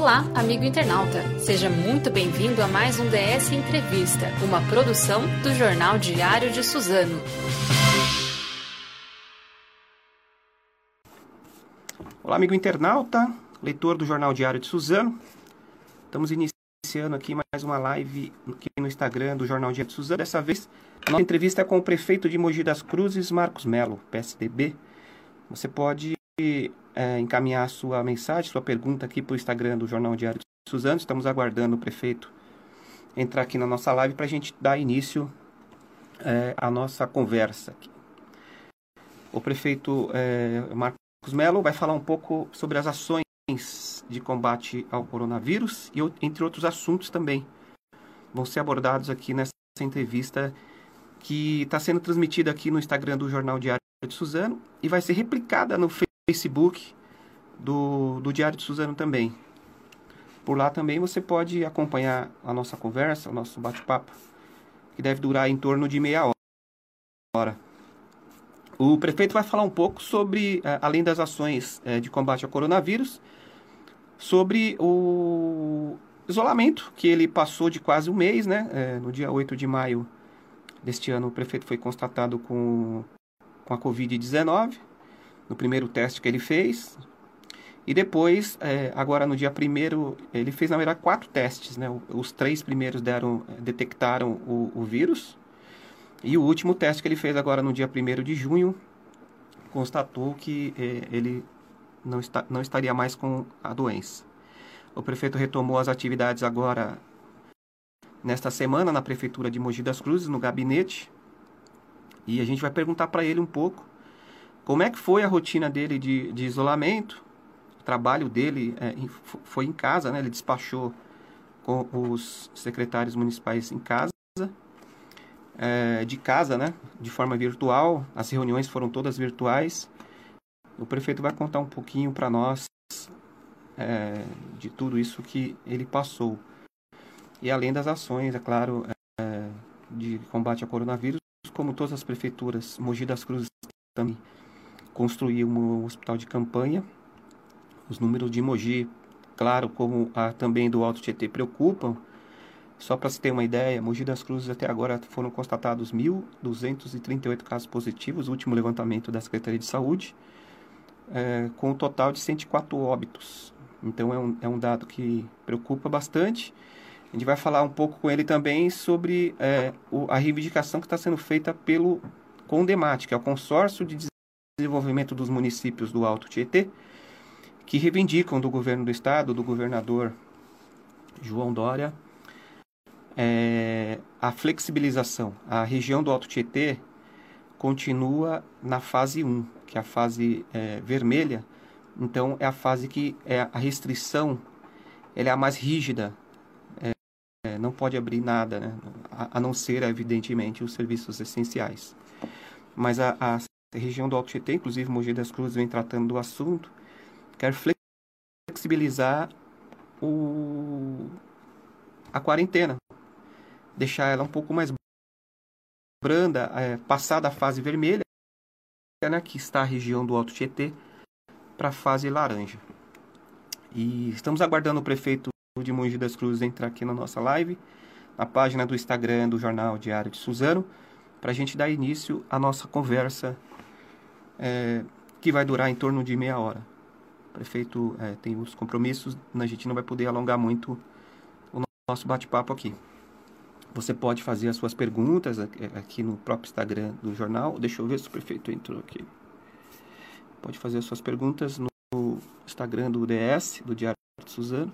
Olá, amigo internauta. Seja muito bem-vindo a mais um DS Entrevista, uma produção do Jornal Diário de Suzano. Olá, amigo internauta, leitor do Jornal Diário de Suzano. Estamos iniciando aqui mais uma live aqui no Instagram do Jornal Diário de Suzano. Dessa vez, a nossa entrevista é com o prefeito de Mogi das Cruzes, Marcos Melo, PSDB. Você pode é, encaminhar sua mensagem, sua pergunta aqui para o Instagram do Jornal Diário de Suzano. Estamos aguardando o prefeito entrar aqui na nossa live para a gente dar início é, à nossa conversa. Aqui. O prefeito é, Marcos Melo vai falar um pouco sobre as ações de combate ao coronavírus e entre outros assuntos também vão ser abordados aqui nessa entrevista que está sendo transmitida aqui no Instagram do Jornal Diário de Suzano e vai ser replicada no Facebook do, do Diário de Suzano também. Por lá também você pode acompanhar a nossa conversa, o nosso bate-papo, que deve durar em torno de meia hora. O prefeito vai falar um pouco sobre, eh, além das ações eh, de combate ao coronavírus, sobre o isolamento que ele passou de quase um mês, né? Eh, no dia 8 de maio deste ano, o prefeito foi constatado com, com a Covid-19 no primeiro teste que ele fez. E depois, é, agora no dia primeiro, ele fez na verdade quatro testes, né? Os três primeiros deram, detectaram o, o vírus. E o último teste que ele fez agora no dia primeiro de junho constatou que é, ele não, está, não estaria mais com a doença. O prefeito retomou as atividades agora nesta semana na prefeitura de Mogi das Cruzes, no gabinete. E a gente vai perguntar para ele um pouco como é que foi a rotina dele de, de isolamento? O trabalho dele é, foi em casa, né? Ele despachou com os secretários municipais em casa, é, de casa, né? De forma virtual. As reuniões foram todas virtuais. O prefeito vai contar um pouquinho para nós é, de tudo isso que ele passou. E além das ações, é claro, é, de combate ao coronavírus, como todas as prefeituras, Mogi das Cruzes também construir um hospital de campanha. Os números de Mogi, claro, como a, também do Alto Tietê, preocupam. Só para se ter uma ideia, Mogi das Cruzes até agora foram constatados 1.238 casos positivos, último levantamento da Secretaria de Saúde, é, com um total de 104 óbitos. Então é um, é um dado que preocupa bastante. A gente vai falar um pouco com ele também sobre é, o, a reivindicação que está sendo feita pelo CONDEMAT, que é o Consórcio de Desenvolvimento dos Municípios do Alto Tietê, que reivindicam do governo do estado, do governador João Dória, é, a flexibilização. A região do Alto Tietê continua na fase 1, que é a fase é, vermelha. Então, é a fase que é a restrição ela é a mais rígida. É, não pode abrir nada, né? a, a, não ser, evidentemente, os serviços essenciais. Mas a a região do Alto Tietê, inclusive Mogi das Cruzes vem tratando do assunto, quer flexibilizar o, a quarentena, deixar ela um pouco mais branda, é, passar da fase vermelha, né, que está a região do Alto Tietê, para a fase laranja. E estamos aguardando o prefeito de Mogi das Cruzes entrar aqui na nossa live, na página do Instagram do Jornal Diário de Suzano, para a gente dar início à nossa conversa é, que vai durar em torno de meia hora. O prefeito é, tem os compromissos, a gente não vai poder alongar muito o nosso bate-papo aqui. Você pode fazer as suas perguntas aqui no próprio Instagram do jornal. Deixa eu ver se o prefeito entrou aqui. Pode fazer as suas perguntas no Instagram do DS, do Diário de Suzano.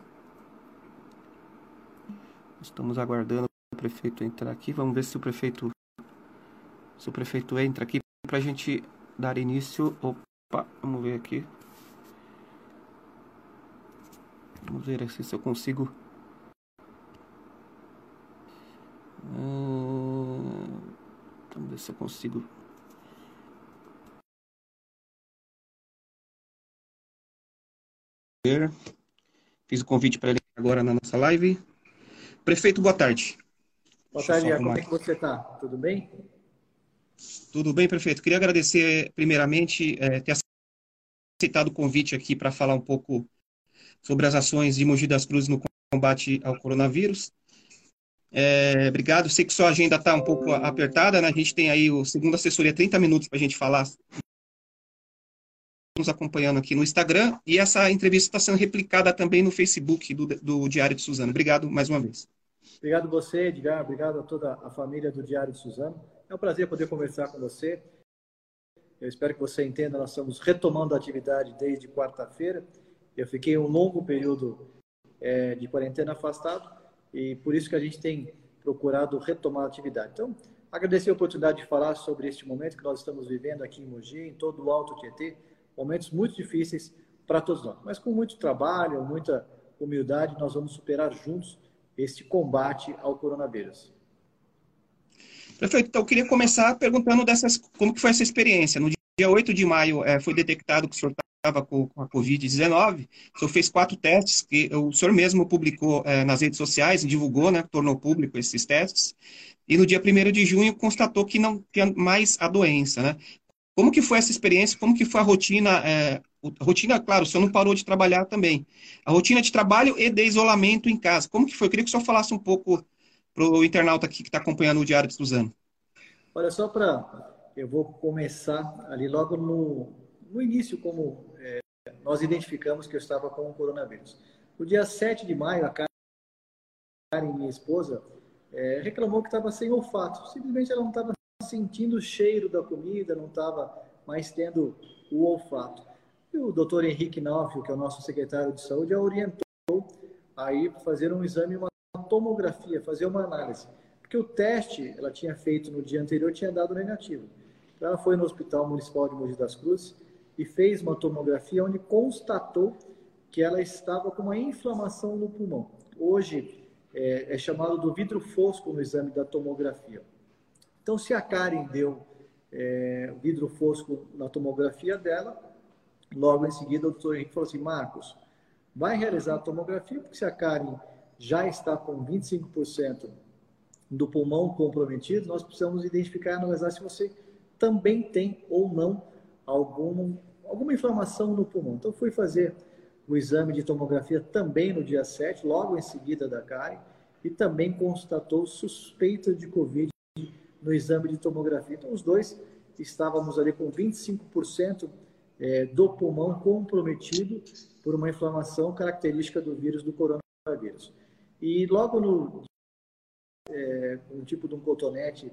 Estamos aguardando o prefeito entrar aqui. Vamos ver se o prefeito se o prefeito entra aqui para a gente dar início. Opa, vamos ver aqui. Vamos ver aqui se eu consigo. Hum, vamos ver se eu consigo. Fiz o convite para ele agora na nossa live. Prefeito, boa tarde. Boa tarde, como é que você está? Tudo bem? Tudo bem, prefeito? Queria agradecer, primeiramente, é, ter aceitado o convite aqui para falar um pouco sobre as ações de Mogi das Cruzes no combate ao coronavírus. É, obrigado. Sei que sua agenda está um pouco apertada, né? A gente tem aí o segundo assessoria 30 minutos para a gente falar nos acompanhando aqui no Instagram e essa entrevista está sendo replicada também no Facebook do, do Diário de Suzano. Obrigado mais uma vez. Obrigado você, Edgar. Obrigado a toda a família do Diário de Suzano. É um prazer poder conversar com você. Eu espero que você entenda, nós estamos retomando a atividade desde quarta-feira. Eu fiquei um longo período é, de quarentena afastado e por isso que a gente tem procurado retomar a atividade. Então, agradecer a oportunidade de falar sobre este momento que nós estamos vivendo aqui em Mogi, em todo o Alto Tietê, momentos muito difíceis para todos nós, mas com muito trabalho, muita humildade, nós vamos superar juntos este combate ao coronavírus. Perfeito. Então, eu queria começar perguntando dessas, como que foi essa experiência. No dia 8 de maio, é, foi detectado que o senhor estava com, com, a Covid-19. O senhor fez quatro testes, que o senhor mesmo publicou é, nas redes sociais, divulgou, né, tornou público esses testes. E no dia 1 de junho, constatou que não tinha mais a doença, né? Como que foi essa experiência? Como que foi a rotina? É, a rotina, claro, o senhor não parou de trabalhar também. A rotina de trabalho e de isolamento em casa. Como que foi? Eu queria que o senhor falasse um pouco para o internauta aqui que está acompanhando o Diário de Suzano. Olha, só para... Eu vou começar ali logo no, no início, como é, nós identificamos que eu estava com o coronavírus. No dia 7 de maio, a Karen, minha esposa, é, reclamou que estava sem olfato. Simplesmente ela não estava sentindo o cheiro da comida, não estava mais tendo o olfato. E o doutor Henrique Naufio, que é o nosso secretário de saúde, a orientou a ir fazer um exame, uma tomografia, fazer uma análise. Porque o teste ela tinha feito no dia anterior tinha dado negativo. Então ela foi no Hospital Municipal de Mogi das Cruzes e fez uma tomografia onde constatou que ela estava com uma inflamação no pulmão. Hoje é, é chamado do vidro fosco no exame da tomografia. Então, se a Karen deu é, vidro fosco na tomografia dela, logo em seguida o doutor Henrique falou assim, Marcos, vai realizar a tomografia, porque se a Karen já está com 25% do pulmão comprometido, nós precisamos identificar e analisar se você também tem ou não algum, alguma inflamação no pulmão. Então, fui fazer o exame de tomografia também no dia 7, logo em seguida da Karen, e também constatou suspeita de Covid no exame de tomografia. Então, os dois estávamos ali com 25% é, do pulmão comprometido por uma inflamação característica do vírus do coronavírus. E logo no é, um tipo de um cotonete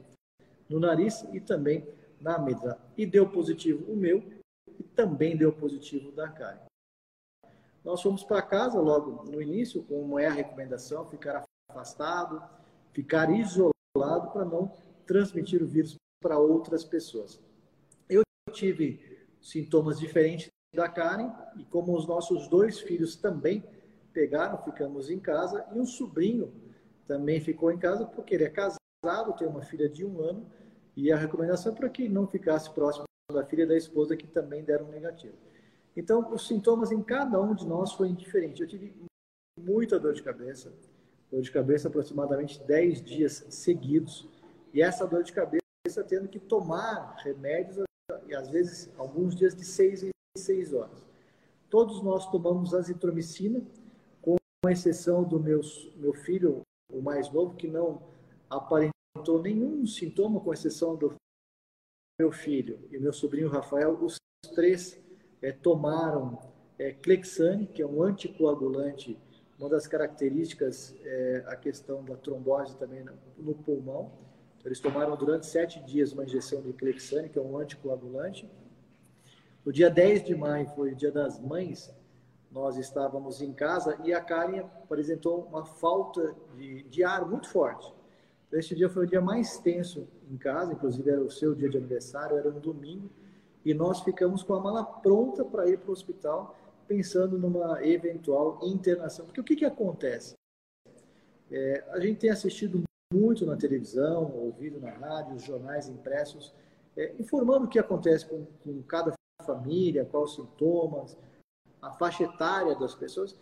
no nariz e também na amígdala. E deu positivo o meu e também deu positivo da Karen. Nós fomos para casa logo no início, como é a recomendação, ficar afastado, ficar isolado para não transmitir o vírus para outras pessoas. Eu tive sintomas diferentes da Karen e como os nossos dois filhos também pegaram, ficamos em casa e um sobrinho também ficou em casa porque ele é casado, tem uma filha de um ano e a recomendação é para que não ficasse próximo da filha da esposa que também deram negativo. Então, os sintomas em cada um de nós foram diferentes. Eu tive muita dor de cabeça, dor de cabeça aproximadamente 10 dias seguidos, e essa dor de cabeça tendo que tomar remédios, e às vezes alguns dias de seis em seis horas. Todos nós tomamos azitromicina, com exceção do meus, meu filho, o mais novo, que não aparentou nenhum sintoma, com exceção do meu filho e meu sobrinho Rafael. Os três é, tomaram é, Clexane, que é um anticoagulante, uma das características é a questão da trombose também no, no pulmão eles tomaram durante sete dias uma injeção de Clexane, que é um anticoagulante. No dia 10 de maio, foi o dia das mães, nós estávamos em casa e a Karen apresentou uma falta de, de ar muito forte. Este dia foi o dia mais tenso em casa, inclusive era o seu dia de aniversário, era um domingo, e nós ficamos com a mala pronta para ir para o hospital, pensando numa eventual internação. Porque o que, que acontece? É, a gente tem assistido muito na televisão, ouvido na rádio, jornais impressos, é, informando o que acontece com, com cada família, quais os sintomas, a faixa etária das pessoas.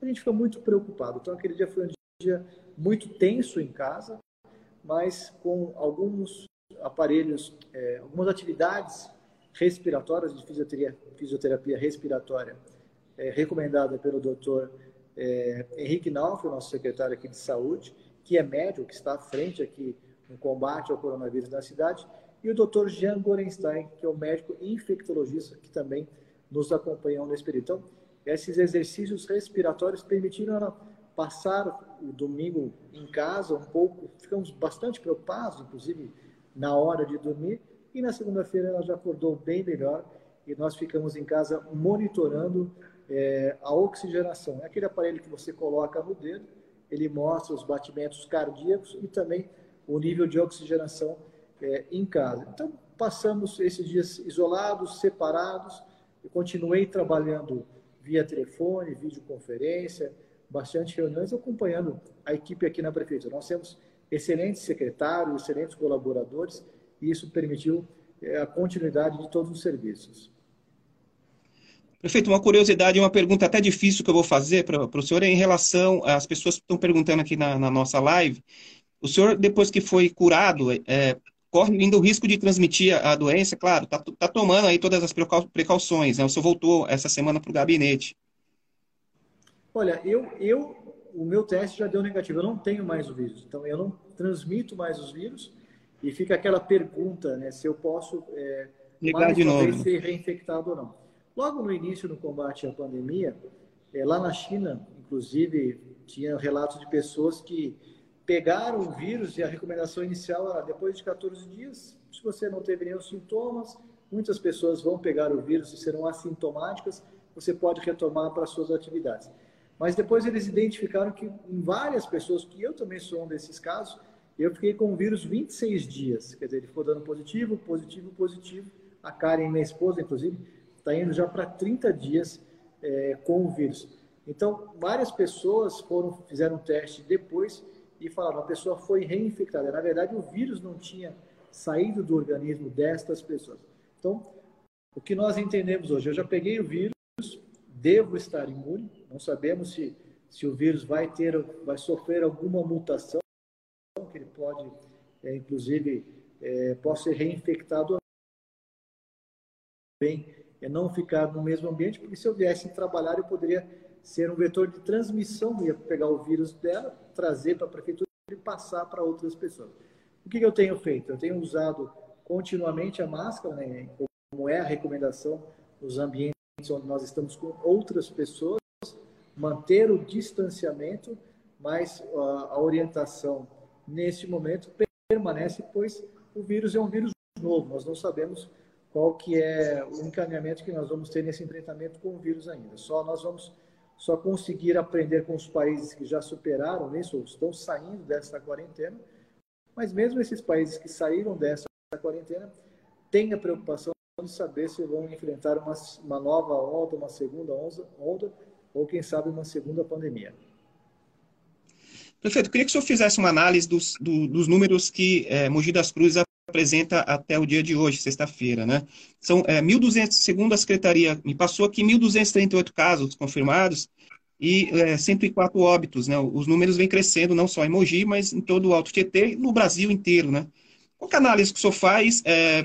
A gente fica muito preocupado. Então, aquele dia foi um dia muito tenso em casa, mas com alguns aparelhos, é, algumas atividades respiratórias de fisioterapia, fisioterapia respiratória é, recomendada pelo doutor é, Henrique Nauf, nosso secretário aqui de saúde, que é médico, que está à frente aqui no combate ao coronavírus na cidade, e o doutor Jean Gorenstein, que é o médico infectologista, que também nos acompanham nesse período. Então, esses exercícios respiratórios permitiram passar o domingo em casa um pouco, ficamos bastante preocupados, inclusive na hora de dormir, e na segunda-feira ela já acordou bem melhor e nós ficamos em casa monitorando é, a oxigenação. É aquele aparelho que você coloca no dedo, ele mostra os batimentos cardíacos e também o nível de oxigenação é, em casa. Então, passamos esses dias isolados, separados, eu continuei trabalhando via telefone, videoconferência, bastante reuniões, acompanhando a equipe aqui na prefeitura. Nós temos excelentes secretários, excelentes colaboradores, e isso permitiu é, a continuidade de todos os serviços. Prefeito, uma curiosidade, uma pergunta até difícil que eu vou fazer para o senhor é em relação às pessoas que estão perguntando aqui na, na nossa live. O senhor, depois que foi curado, é, corre ainda o risco de transmitir a, a doença? Claro, está tá tomando aí todas as precauções. Né? O senhor voltou essa semana para o gabinete. Olha, eu, eu, o meu teste já deu negativo. Eu não tenho mais o vírus. Então, eu não transmito mais os vírus. E fica aquela pergunta, né? Se eu posso é, mais de novo. ser reinfectado ou não. Logo no início do combate à pandemia, é, lá na China, inclusive, tinha relatos de pessoas que pegaram o vírus e a recomendação inicial era depois de 14 dias, se você não teve nenhum sintomas, muitas pessoas vão pegar o vírus e serão assintomáticas, você pode retomar para suas atividades. Mas depois eles identificaram que em várias pessoas, que eu também sou um desses casos, eu fiquei com o vírus 26 dias. Quer dizer, ele ficou dando positivo, positivo, positivo. A Karen, minha esposa, inclusive, está indo já para 30 dias é, com o vírus. Então, várias pessoas foram fizeram um teste depois e falaram a pessoa foi reinfectada. Na verdade, o vírus não tinha saído do organismo destas pessoas. Então, o que nós entendemos hoje, eu já peguei o vírus, devo estar imune. Não sabemos se, se o vírus vai ter, vai sofrer alguma mutação, que ele pode, é, inclusive, é, pode ser reinfectado bem é não ficar no mesmo ambiente, porque se eu viesse trabalhar, eu poderia ser um vetor de transmissão, ia pegar o vírus dela, trazer para a prefeitura e passar para outras pessoas. O que, que eu tenho feito? Eu tenho usado continuamente a máscara, né, como é a recomendação nos ambientes onde nós estamos com outras pessoas, manter o distanciamento, mas a orientação neste momento permanece, pois o vírus é um vírus novo, nós não sabemos qual que é o encaminhamento que nós vamos ter nesse enfrentamento com o vírus ainda. Só nós vamos só conseguir aprender com os países que já superaram isso, ou estão saindo dessa quarentena, mas mesmo esses países que saíram dessa quarentena têm a preocupação de saber se vão enfrentar uma, uma nova onda, uma segunda onda, ou quem sabe uma segunda pandemia. Prefeito, queria que o senhor fizesse uma análise dos, do, dos números que é, Mogi das Cruzes apresenta até o dia de hoje, sexta-feira, né? São é, 1.200, segundo a Secretaria, me passou aqui 1.238 casos confirmados e é, 104 óbitos, né? Os números vêm crescendo não só em Mogi, mas em todo o Alto Tietê no Brasil inteiro, né? Qual que é a análise que o senhor faz é,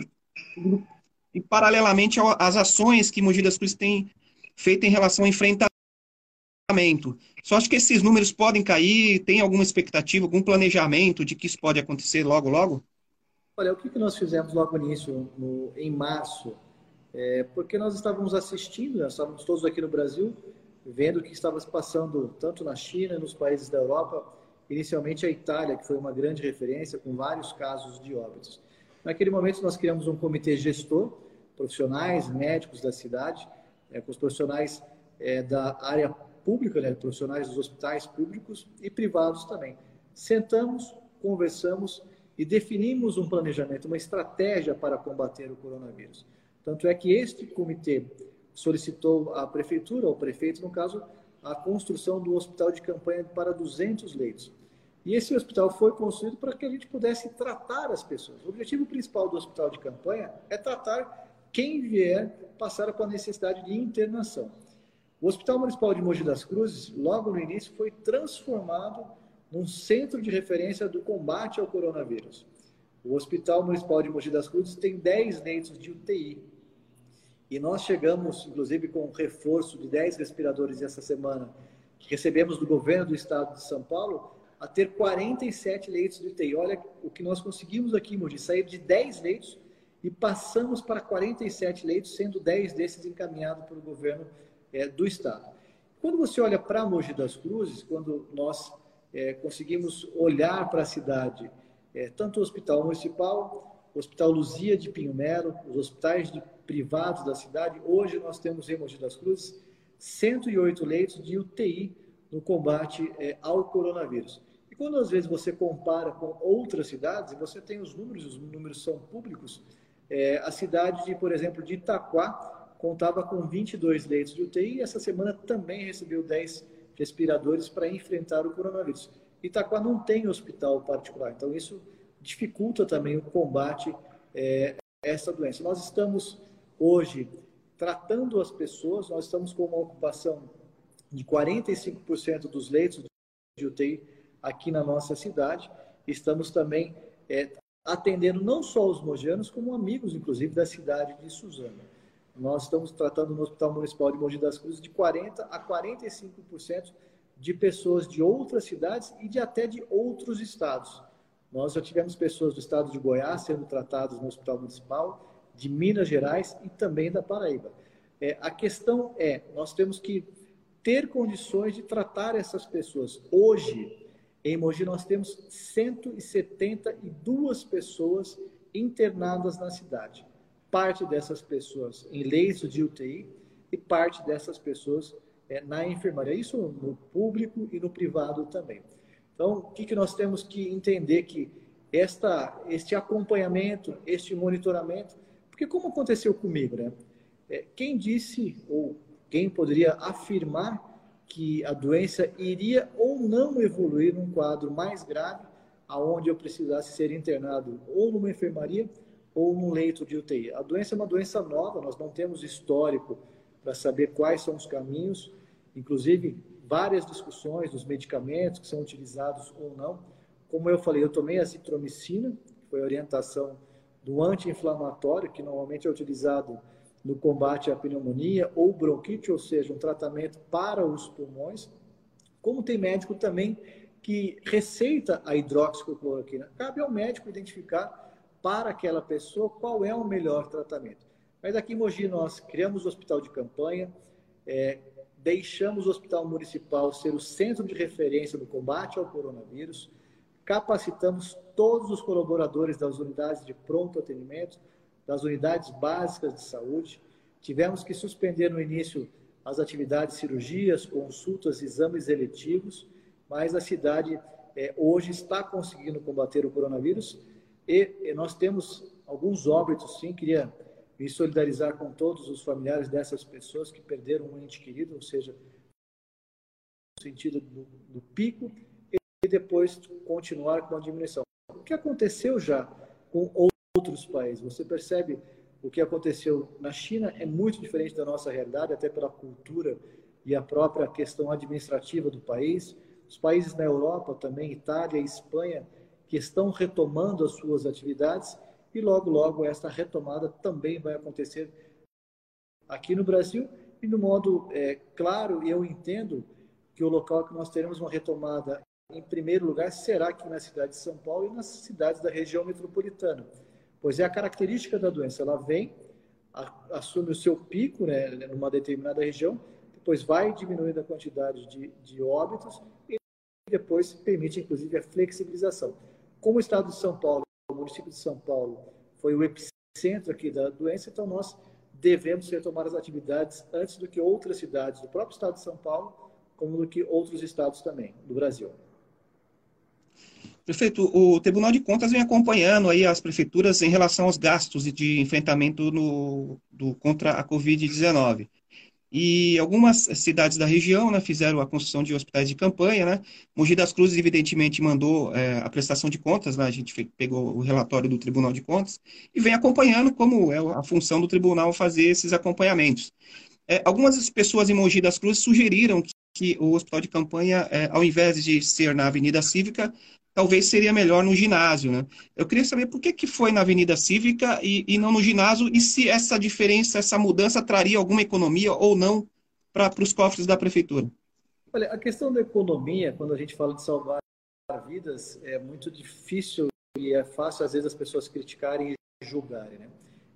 e paralelamente às ações que Mogi das Cruzes tem feito em relação ao enfrentamento? Só acho que esses números podem cair, tem alguma expectativa, algum planejamento de que isso pode acontecer logo, logo? Olha, o que, nós fizemos logo nisso, no, em março? É, porque nós estávamos assistindo, nós estávamos todos aqui no Brasil, vendo o que estava se passando tanto na China, nos países da Europa, inicialmente a Itália, que foi uma grande referência, com vários casos de óbitos. Naquele momento, nós criamos um comitê gestor, profissionais, médicos da cidade, é, com os profissionais é, da área pública, né, profissionais dos hospitais públicos e privados também. Sentamos, conversamos e definimos um planejamento, uma estratégia para combater o coronavírus. Tanto é que este comitê solicitou à prefeitura, ao prefeito, no caso, a construção do hospital de campanha para 200 leitos. E esse hospital foi construído para que a gente pudesse tratar as pessoas. O objetivo principal do hospital de campanha é tratar quem vier passar com a necessidade de internação. O Hospital Municipal de Mogi das Cruzes, logo no início, foi transformado num centro de referência do combate ao coronavírus. O Hospital Municipal de Mogi das Cruzes tem 10 leitos de UTI. E nós chegamos, inclusive, com um reforço de 10 respiradores essa semana, que recebemos do governo do estado de São Paulo, a ter 47 leitos de UTI. Olha o que nós conseguimos aqui, Mogi, sair de 10 leitos e passamos para 47 leitos, sendo 10 desses encaminhados pelo governo é, do estado. Quando você olha para Mogi das Cruzes, quando nós é, conseguimos olhar para a cidade, é, tanto o Hospital Municipal, o Hospital Luzia de Pinho Melo, os hospitais privados da cidade, hoje nós temos em Mogi das Cruzes 108 leitos de UTI no combate é, ao coronavírus. E quando às vezes você compara com outras cidades, e você tem os números, os números são públicos, é, a cidade, de, por exemplo, de Itaquá contava com 22 leitos de UTI e essa semana também recebeu 10 respiradores para enfrentar o coronavírus. Itaquá não tem hospital particular, então isso dificulta também o combate é, a essa doença. Nós estamos hoje tratando as pessoas, nós estamos com uma ocupação de 45% dos leitos de UTI aqui na nossa cidade. Estamos também é, atendendo não só os mogianos, como amigos, inclusive, da cidade de Suzano. Nós estamos tratando no Hospital Municipal de Mogi das Cruzes de 40% a 45% de pessoas de outras cidades e de até de outros estados. Nós já tivemos pessoas do estado de Goiás sendo tratadas no Hospital Municipal, de Minas Gerais e também da Paraíba. É, a questão é, nós temos que ter condições de tratar essas pessoas. Hoje, em Mogi, nós temos 172 pessoas internadas na cidade parte dessas pessoas em leitos de UTI e parte dessas pessoas é, na enfermaria. Isso no público e no privado também. Então, o que, que nós temos que entender que esta, este acompanhamento, este monitoramento, porque como aconteceu comigo, né? É, quem disse ou quem poderia afirmar que a doença iria ou não evoluir num quadro mais grave, aonde eu precisasse ser internado ou numa enfermaria ou num leito de UTI. A doença é uma doença nova, nós não temos histórico para saber quais são os caminhos, inclusive várias discussões dos medicamentos que são utilizados ou não. Como eu falei, eu tomei a citromicina, que foi a orientação do anti-inflamatório, que normalmente é utilizado no combate à pneumonia ou bronquite, ou seja, um tratamento para os pulmões. Como tem médico também que receita a hidroxicloroquina, cabe ao médico identificar para aquela pessoa qual é o melhor tratamento. Mas aqui em Mogi nós criamos o hospital de campanha, é, deixamos o hospital municipal ser o centro de referência no combate ao coronavírus, capacitamos todos os colaboradores das unidades de pronto atendimento, das unidades básicas de saúde, tivemos que suspender no início as atividades cirurgias, consultas, exames eletivos, mas a cidade é, hoje está conseguindo combater o coronavírus e nós temos alguns óbitos, sim. Queria me solidarizar com todos os familiares dessas pessoas que perderam um ente querido, ou seja, no sentido do, do pico, e depois continuar com a diminuição. O que aconteceu já com outros países? Você percebe o que aconteceu na China é muito diferente da nossa realidade, até pela cultura e a própria questão administrativa do país. Os países na Europa também, Itália e Espanha, que estão retomando as suas atividades e logo, logo esta retomada também vai acontecer aqui no Brasil e no modo é, claro, eu entendo que o local que nós teremos uma retomada em primeiro lugar será aqui na cidade de São Paulo e nas cidades da região metropolitana, pois é a característica da doença, ela vem, assume o seu pico né, numa determinada região, depois vai diminuindo a quantidade de, de óbitos e depois permite, inclusive, a flexibilização. Como o estado de São Paulo, o município de São Paulo, foi o epicentro aqui da doença, então nós devemos retomar as atividades antes do que outras cidades do próprio estado de São Paulo, como do que outros estados também do Brasil. Prefeito, o Tribunal de Contas vem acompanhando aí as prefeituras em relação aos gastos de enfrentamento no, do, contra a Covid-19. E algumas cidades da região né, fizeram a construção de hospitais de campanha. Né? Mogi das Cruzes, evidentemente, mandou é, a prestação de contas. Né? A gente pegou o relatório do Tribunal de Contas e vem acompanhando como é a função do tribunal fazer esses acompanhamentos. É, algumas pessoas em Mogi das Cruzes sugeriram que, que o hospital de campanha, é, ao invés de ser na Avenida Cívica, talvez seria melhor no ginásio, né? Eu queria saber por que, que foi na Avenida Cívica e, e não no ginásio, e se essa diferença, essa mudança traria alguma economia ou não para os cofres da prefeitura. Olha, a questão da economia, quando a gente fala de salvar vidas, é muito difícil e é fácil, às vezes, as pessoas criticarem e julgarem, né?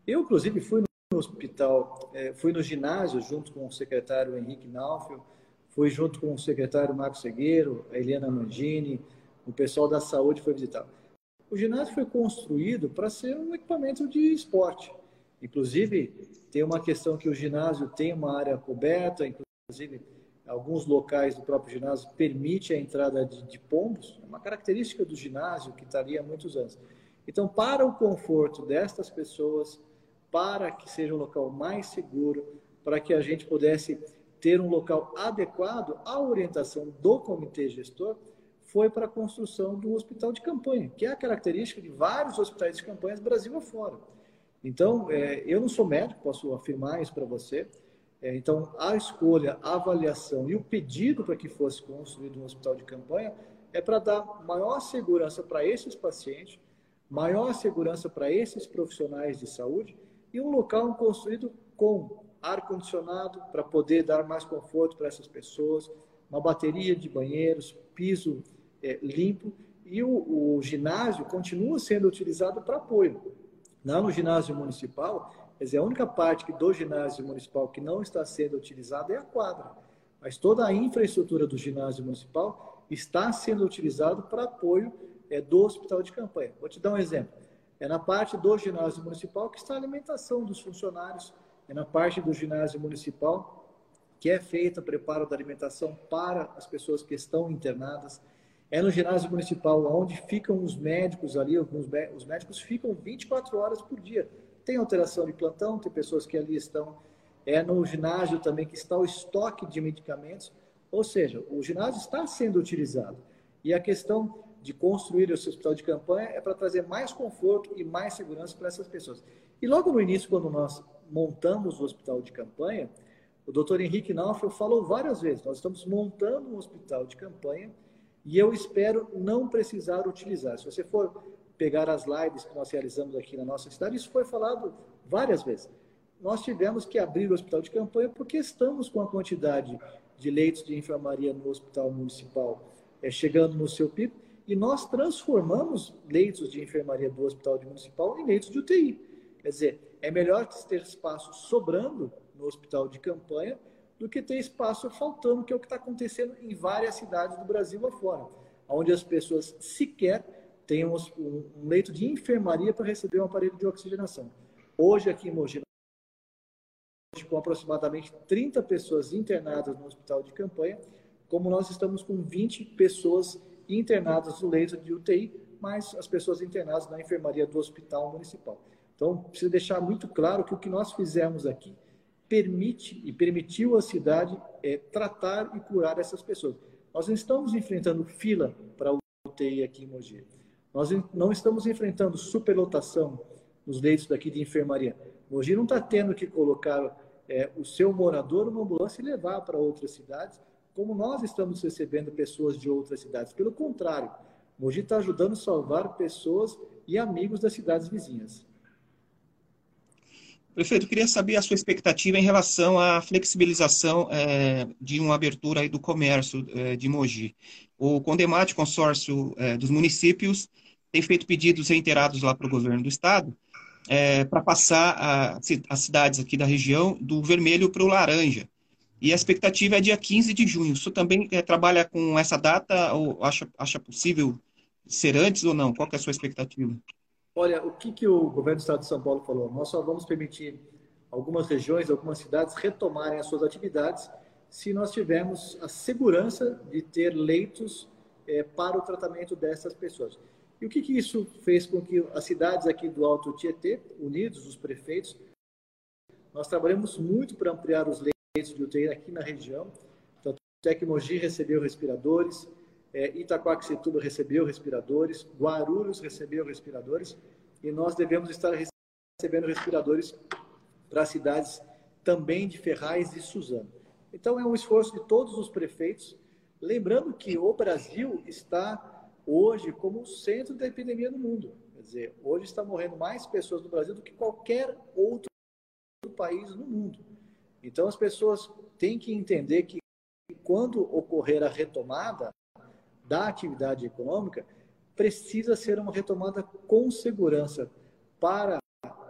Eu, inclusive, fui no hospital, é, fui no ginásio junto com o secretário Henrique Naufel, fui junto com o secretário Marcos Segueiro, a Eliana Mangini, o pessoal da saúde foi visitar. O ginásio foi construído para ser um equipamento de esporte. Inclusive, tem uma questão que o ginásio tem uma área coberta, inclusive alguns locais do próprio ginásio permite a entrada de, de pombos, é uma característica do ginásio que está ali há muitos anos. Então, para o conforto destas pessoas, para que seja um local mais seguro, para que a gente pudesse ter um local adequado à orientação do comitê gestor, foi para a construção do hospital de campanha, que é a característica de vários hospitais de campanha Brasil afora. Então, é, eu não sou médico, posso afirmar isso para você. É, então, a escolha, a avaliação e o pedido para que fosse construído um hospital de campanha é para dar maior segurança para esses pacientes, maior segurança para esses profissionais de saúde e um local construído com ar-condicionado para poder dar mais conforto para essas pessoas, uma bateria de banheiros, piso é, limpo e o, o, ginásio continua sendo utilizado para apoio. Lá no ginásio municipal, dizer, a única parte do ginásio municipal que não está sendo utilizada é a quadra. Mas toda a infraestrutura do ginásio municipal está sendo utilizado para apoio é, do hospital de campanha. Vou te dar um exemplo. É na parte do ginásio municipal que está a alimentação dos funcionários, é na parte do ginásio municipal que é feita o preparo da alimentação para as pessoas que estão internadas. É no ginásio municipal onde ficam os médicos ali, os médicos ficam 24 horas por dia. Tem alteração de plantão, tem pessoas que ali estão. É no ginásio também que está o estoque de medicamentos, ou seja, o ginásio está sendo utilizado. E a questão de construir esse hospital de campanha é para trazer mais conforto e mais segurança para essas pessoas. E logo no início, quando nós montamos o hospital de campanha, o doutor Henrique Naufel falou várias vezes: nós estamos montando um hospital de campanha e eu espero não precisar utilizar. Se você for pegar as lives que nós realizamos aqui na nossa cidade, isso foi falado várias vezes. Nós tivemos que abrir o hospital de campanha porque estamos com a quantidade de leitos de enfermaria no hospital municipal é, chegando no seu pico e nós transformamos leitos de enfermaria do hospital municipal em leitos de UTI. Quer dizer, é melhor ter espaço sobrando no hospital de campanha do que ter espaço faltando, que é o que está acontecendo em várias cidades do Brasil afora, onde as pessoas sequer têm um, um leito de enfermaria para receber um aparelho de oxigenação. Hoje, aqui em Mogi, com aproximadamente 30 pessoas internadas no hospital de campanha, como nós estamos com 20 pessoas internadas no leito de UTI, mais as pessoas internadas na enfermaria do hospital municipal. Então, precisa deixar muito claro que o que nós fizemos aqui permite e permitiu à cidade é, tratar e curar essas pessoas. Nós não estamos enfrentando fila para UTI aqui em Mogi. Nós não estamos enfrentando superlotação nos leitos daqui de enfermaria. Mogi não está tendo que colocar é, o seu morador numa ambulância e levar para outras cidades, como nós estamos recebendo pessoas de outras cidades. Pelo contrário, Mogi está ajudando a salvar pessoas e amigos das cidades vizinhas. Prefeito, queria saber a sua expectativa em relação à flexibilização é, de uma abertura do comércio é, de Mogi. O Condemate, consórcio é, dos municípios, tem feito pedidos reiterados lá para o governo do estado para passar as cidades aqui da região do vermelho para o laranja. E a expectativa é dia 15 de junho. O senhor também trabalha com essa data ou acha, acha possível ser antes ou não? Qual é a sua expectativa? Olha, o que, que o governo do estado de São Paulo falou? Nós só vamos permitir algumas regiões, algumas cidades retomarem as suas atividades se nós tivermos a segurança de ter leitos é, para o tratamento dessas pessoas. E o que, que isso fez com que as cidades aqui do Alto Tietê, unidos, os prefeitos, nós trabalhamos muito para ampliar os leitos de UTI aqui na região. Então, Tecmogi recebeu respiradores, é, Itaquaquecetuba recebeu respiradores, Guarulhos recebeu respiradores, e nós devemos estar recebendo respiradores para cidades também de Ferraz e Suzano. Então, é um esforço de todos os prefeitos, lembrando que o Brasil está hoje como o centro da epidemia no mundo. Quer dizer, hoje está morrendo mais pessoas no Brasil do que qualquer outro país no mundo. Então as pessoas têm que entender que quando ocorrer a retomada da atividade econômica, precisa ser uma retomada com segurança para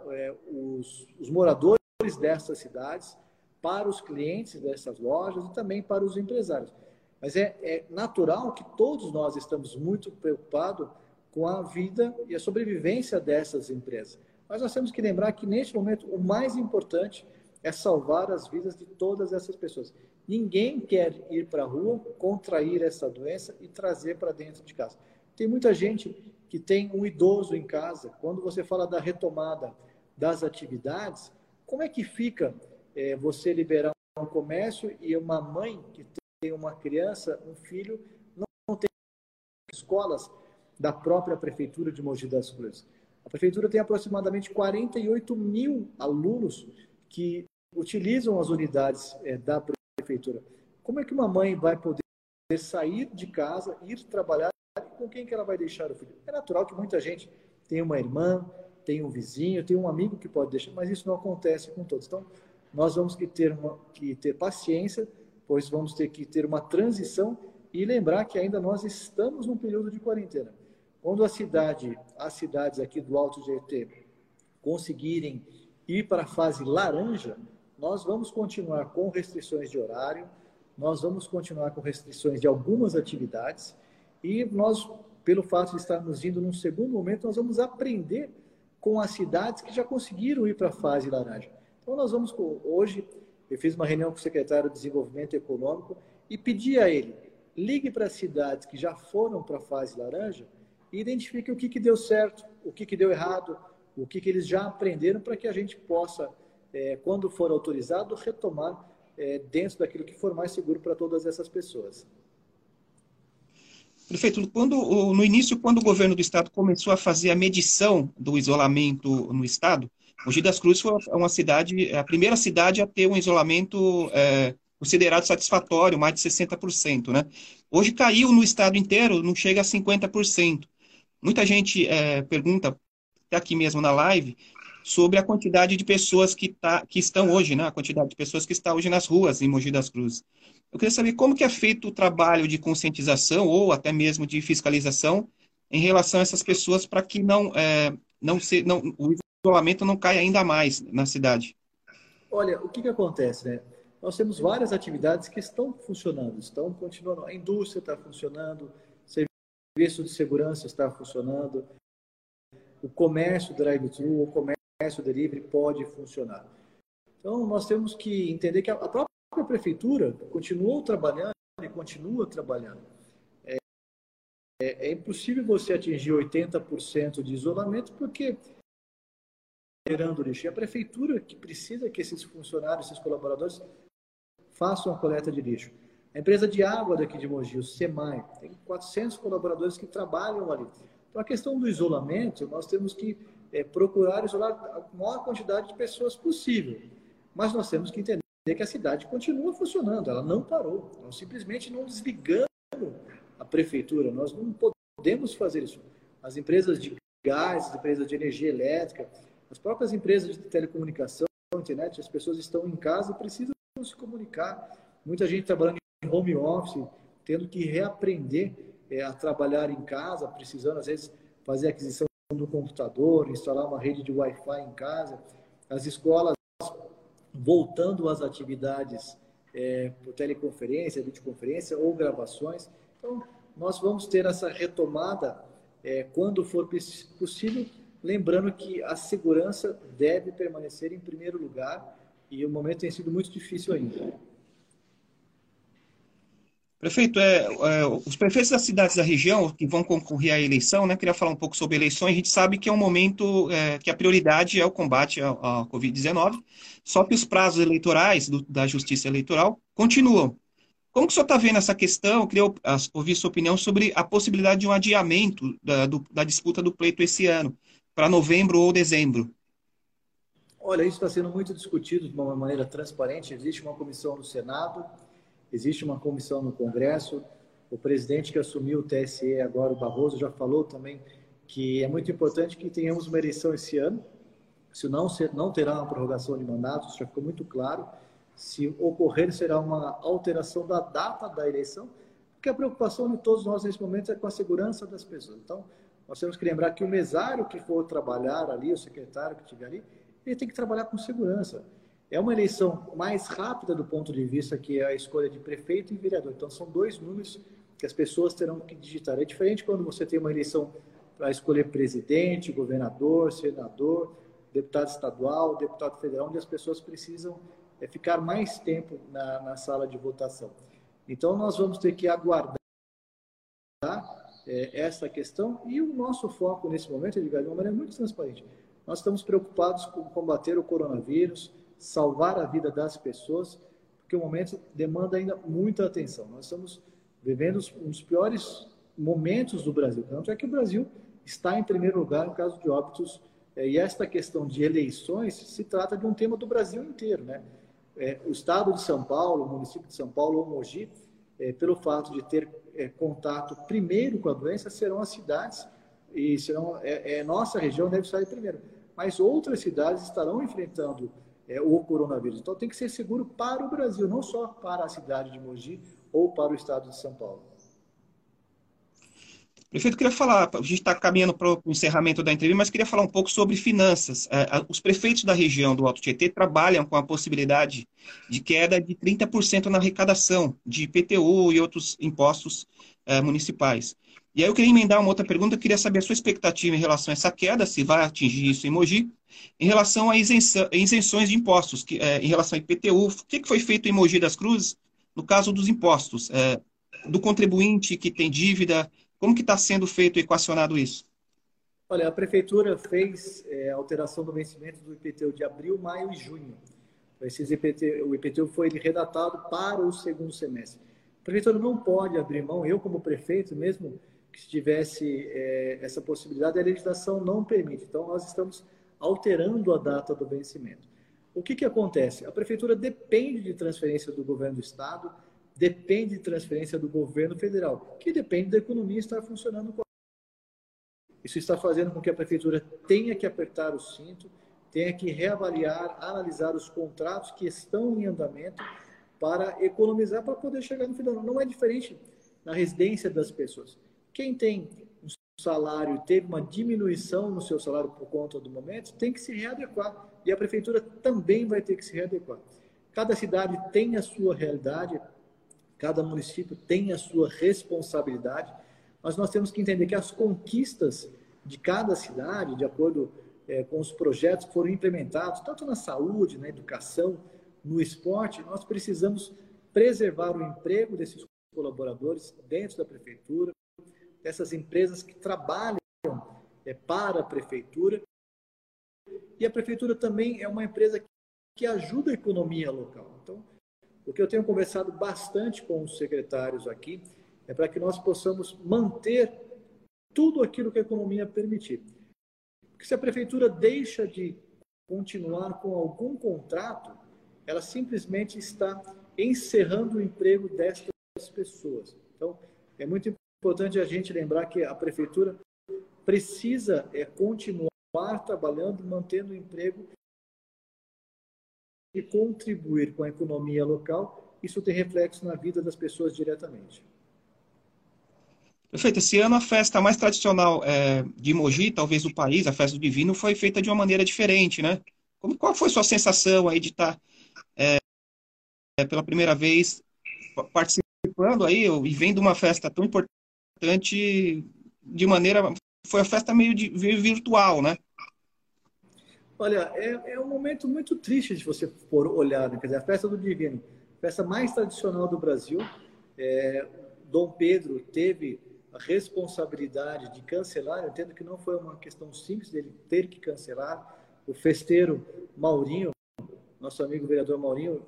é, os, os moradores dessas cidades, para os clientes dessas lojas e também para os empresários. Mas é, é natural que todos nós estamos muito preocupados com a vida e a sobrevivência dessas empresas. Mas nós temos que lembrar que, neste momento, o mais importante é salvar as vidas de todas essas pessoas. Ninguém quer ir para a rua, contrair essa doença e trazer para dentro de casa. Tem muita gente que tem um idoso em casa. Quando você fala da retomada das atividades, como é que fica é, você liberar um comércio e uma mãe que tem uma criança, um filho, não, tem escolas da própria Prefeitura de Mogi das Cruzes. A Prefeitura tem aproximadamente 48 mil alunos que utilizam as unidades é, da Prefeitura. Como é que uma mãe vai poder sair de casa, ir trabalhar, com quem que ela vai deixar o filho? É natural que muita gente tenha uma irmã, tem um vizinho, tem um amigo que pode deixar, mas isso não acontece com todos. Então, nós vamos que ter, uma, que ter paciência, pois vamos ter que ter uma transição e lembrar que ainda nós estamos num período de quarentena. Quando a cidade, as cidades aqui do Alto GT conseguirem ir para a fase laranja, nós vamos continuar com restrições de horário, nós vamos continuar com restrições de algumas atividades e nós, pelo fato de estarmos indo num segundo momento, nós vamos aprender com as cidades que já conseguiram ir para a fase laranja. Então nós vamos hoje eu fiz uma reunião com o secretário de Desenvolvimento Econômico e pedi a ele ligue para as cidades que já foram para a fase laranja e identifique o que, que deu certo, o que, que deu errado, o que, que eles já aprenderam para que a gente possa, é, quando for autorizado, retomar é, dentro daquilo que for mais seguro para todas essas pessoas. Prefeito, quando, no início, quando o governo do estado começou a fazer a medição do isolamento no estado, Mogi das Cruzes foi uma cidade, a primeira cidade a ter um isolamento é, considerado satisfatório, mais de 60%. Né? Hoje caiu no estado inteiro, não chega a 50%. Muita gente é, pergunta, até aqui mesmo na live, sobre a quantidade de pessoas que, tá, que estão hoje, né? a quantidade de pessoas que estão hoje nas ruas em Mogi das Cruzes. Eu queria saber como que é feito o trabalho de conscientização ou até mesmo de fiscalização em relação a essas pessoas para que não, é, não, se, não o isolamento não caia ainda mais na cidade. Olha, o que, que acontece, né? Nós temos várias atividades que estão funcionando, estão continuando. A indústria está funcionando, serviço de segurança está funcionando, o comércio drive-thru, o comércio delivery pode funcionar. Então, nós temos que entender que a própria prefeitura continuou trabalhando e continua trabalhando. É, é, é impossível você atingir 80% de isolamento porque gerando lixo. E a prefeitura que precisa que esses funcionários, esses colaboradores façam a coleta de lixo. A empresa de água daqui de Mogi, o SEMAI, tem 400 colaboradores que trabalham ali. Então, a questão do isolamento, nós temos que é, procurar isolar a maior quantidade de pessoas possível. Mas nós temos que entender que a cidade continua funcionando, ela não parou. Nós simplesmente não desligamos a prefeitura, nós não podemos fazer isso. As empresas de gás, as empresas de energia elétrica, as próprias empresas de telecomunicação, internet, as pessoas estão em casa e precisam se comunicar. Muita gente trabalhando em home office, tendo que reaprender é, a trabalhar em casa, precisando, às vezes, fazer aquisição do computador, instalar uma rede de Wi-Fi em casa. As escolas voltando às atividades é, por teleconferência, videoconferência ou gravações. Então, nós vamos ter essa retomada é, quando for possível, lembrando que a segurança deve permanecer em primeiro lugar e o momento tem sido muito difícil ainda. Prefeito, é, é, os prefeitos das cidades da região que vão concorrer à eleição, né, queria falar um pouco sobre eleições. A gente sabe que é um momento é, que a prioridade é o combate à, à Covid-19, só que os prazos eleitorais do, da Justiça Eleitoral continuam. Como que o senhor está vendo essa questão? Eu queria ouvir sua opinião sobre a possibilidade de um adiamento da, do, da disputa do pleito esse ano, para novembro ou dezembro. Olha, isso está sendo muito discutido de uma maneira transparente. Existe uma comissão no Senado Existe uma comissão no Congresso. O presidente que assumiu o TSE agora, o Barroso, já falou também que é muito importante que tenhamos uma eleição esse ano. Se não, não terá uma prorrogação de mandatos, já ficou muito claro. Se ocorrer, será uma alteração da data da eleição, porque a preocupação de todos nós nesse momento é com a segurança das pessoas. Então, nós temos que lembrar que o mesário que for trabalhar ali, o secretário que estiver ali, ele tem que trabalhar com segurança. É uma eleição mais rápida do ponto de vista que é a escolha de prefeito e vereador. Então, são dois números que as pessoas terão que digitar. É diferente quando você tem uma eleição para escolher presidente, governador, senador, deputado estadual, deputado federal, onde as pessoas precisam é, ficar mais tempo na, na sala de votação. Então, nós vamos ter que aguardar é, essa questão e o nosso foco nesse momento, Edgar, de uma maneira muito transparente. Nós estamos preocupados com combater o coronavírus, salvar a vida das pessoas, porque o momento demanda ainda muita atenção. Nós estamos vivendo um dos piores momentos do Brasil. Tanto é que o Brasil está em primeiro lugar no caso de óbitos. É, e esta questão de eleições se trata de um tema do Brasil inteiro, né? É, o estado de São Paulo, o município de São Paulo ou Mogi, é, pelo fato de ter é, contato primeiro com a doença, serão as cidades e serão é, é nossa região deve sair primeiro. Mas outras cidades estarão enfrentando é, o coronavírus. Então tem que ser seguro para o Brasil, não só para a cidade de Mogi ou para o estado de São Paulo. Prefeito, queria falar, a gente está caminhando para o encerramento da entrevista, mas queria falar um pouco sobre finanças. É, os prefeitos da região do Alto Tietê trabalham com a possibilidade de queda de 30% na arrecadação de IPTU e outros impostos é, municipais. E aí eu queria emendar uma outra pergunta, eu queria saber a sua expectativa em relação a essa queda, se vai atingir isso em Mogi, em relação a isenções de impostos, que, é, em relação a IPTU, o que, que foi feito em Mogi das Cruzes no caso dos impostos, é, do contribuinte que tem dívida, como que está sendo feito equacionado isso? Olha, a prefeitura fez é, alteração do vencimento do IPTU de abril, maio e junho. IPTU, o IPTU foi redatado para o segundo semestre. A prefeitura não pode abrir mão, eu como prefeito, mesmo que tivesse é, essa possibilidade, a legislação não permite. Então, nós estamos alterando a data do vencimento. O que, que acontece? A prefeitura depende de transferência do governo do estado, depende de transferência do governo federal, que depende da economia estar funcionando. Isso está fazendo com que a prefeitura tenha que apertar o cinto, tenha que reavaliar, analisar os contratos que estão em andamento para economizar, para poder chegar no final. Não é diferente na residência das pessoas. Quem tem um salário teve uma diminuição no seu salário por conta do momento, tem que se readequar. E a prefeitura também vai ter que se readequar. Cada cidade tem a sua realidade, Cada município tem a sua responsabilidade, mas nós temos que entender que as conquistas de cada cidade, de acordo é, com os projetos que foram implementados, tanto na saúde, na educação, no esporte, nós precisamos preservar o emprego desses colaboradores dentro da prefeitura, dessas empresas que trabalham é, para a prefeitura. E a prefeitura também é uma empresa que ajuda a economia local. Então, o que eu tenho conversado bastante com os secretários aqui é para que nós possamos manter tudo aquilo que a economia permitir. Porque se a prefeitura deixa de continuar com algum contrato, ela simplesmente está encerrando o emprego destas pessoas. Então, é muito importante a gente lembrar que a prefeitura precisa é, continuar trabalhando, mantendo o emprego e contribuir com a economia local, isso tem reflexo na vida das pessoas diretamente. Perfeito. Esse ano a festa mais tradicional é, de Mogi, talvez do país, a festa do Divino, foi feita de uma maneira diferente, né? Como, qual foi sua sensação aí de estar é, é, pela primeira vez participando aí e vendo uma festa tão importante de maneira foi a festa meio, de, meio virtual, né? Olha, é, é um momento muito triste de você for olhar, né? quer dizer, a festa do Divino, festa mais tradicional do Brasil. É, Dom Pedro teve a responsabilidade de cancelar, eu entendo que não foi uma questão simples dele ter que cancelar. O festeiro Maurinho, nosso amigo vereador Maurinho,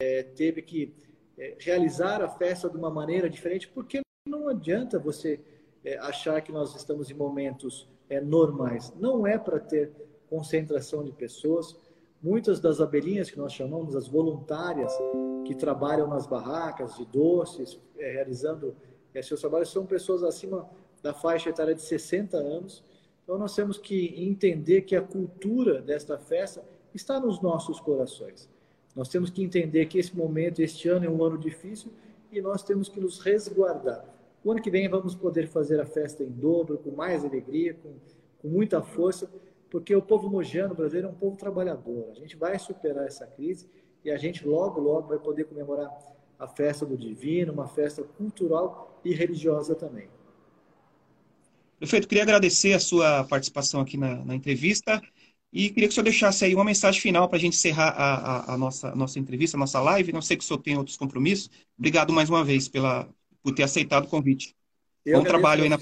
é, teve que é, realizar a festa de uma maneira diferente, porque não adianta você é, achar que nós estamos em momentos é, normais. Não é para ter concentração de pessoas. Muitas das abelhinhas que nós chamamos, as voluntárias, que trabalham nas barracas de doces, é, realizando é, seus trabalhos são pessoas acima da faixa etária de 60 anos. Então, nós temos que entender que a cultura desta festa está nos nossos corações. Nós temos que entender que esse momento, este ano, é um ano difícil e nós temos que nos resguardar. O ano que vem vamos poder fazer a festa em dobro, com mais alegria, com, com muita força, porque o povo mogiano brasileiro é um povo trabalhador. A gente vai superar essa crise e a gente logo, logo vai poder comemorar a festa do divino, uma festa cultural e religiosa também. Prefeito, queria agradecer a sua participação aqui na, na entrevista e queria que o senhor deixasse aí uma mensagem final para a gente encerrar a, a, a, nossa, a nossa entrevista, a nossa live. Não sei que o senhor tem outros compromissos. Obrigado mais uma vez pela, por ter aceitado o convite. Eu Bom trabalho aí na.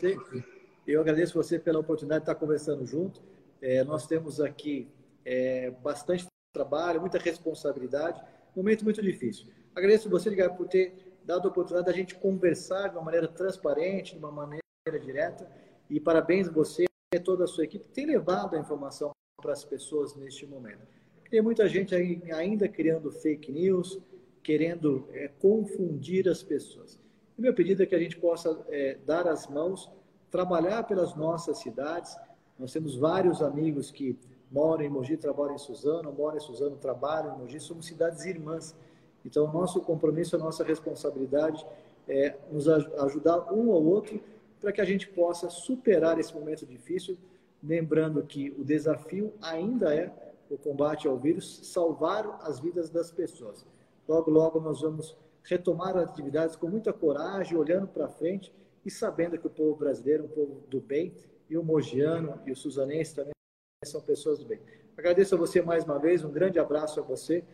Eu agradeço você pela oportunidade de estar conversando junto. É, nós temos aqui é, bastante trabalho, muita responsabilidade, momento muito difícil. Agradeço você, Ligar, por ter dado a oportunidade da gente conversar de uma maneira transparente, de uma maneira direta. E parabéns você e toda a sua equipe que tem levado a informação para as pessoas neste momento. Tem muita gente ainda criando fake news, querendo é, confundir as pessoas. E meu pedido é que a gente possa é, dar as mãos, trabalhar pelas nossas cidades. Nós temos vários amigos que moram em Mogi, trabalham em Suzano, moram em Suzano, trabalham em Mogi, somos cidades irmãs. Então, nosso compromisso, a nossa responsabilidade é nos ajudar um ao outro para que a gente possa superar esse momento difícil, lembrando que o desafio ainda é o combate ao vírus, salvar as vidas das pessoas. Logo, logo nós vamos retomar as atividades com muita coragem, olhando para frente e sabendo que o povo brasileiro é um povo do bem e o mogiano e o suzanense também são pessoas do bem. Agradeço a você mais uma vez, um grande abraço a você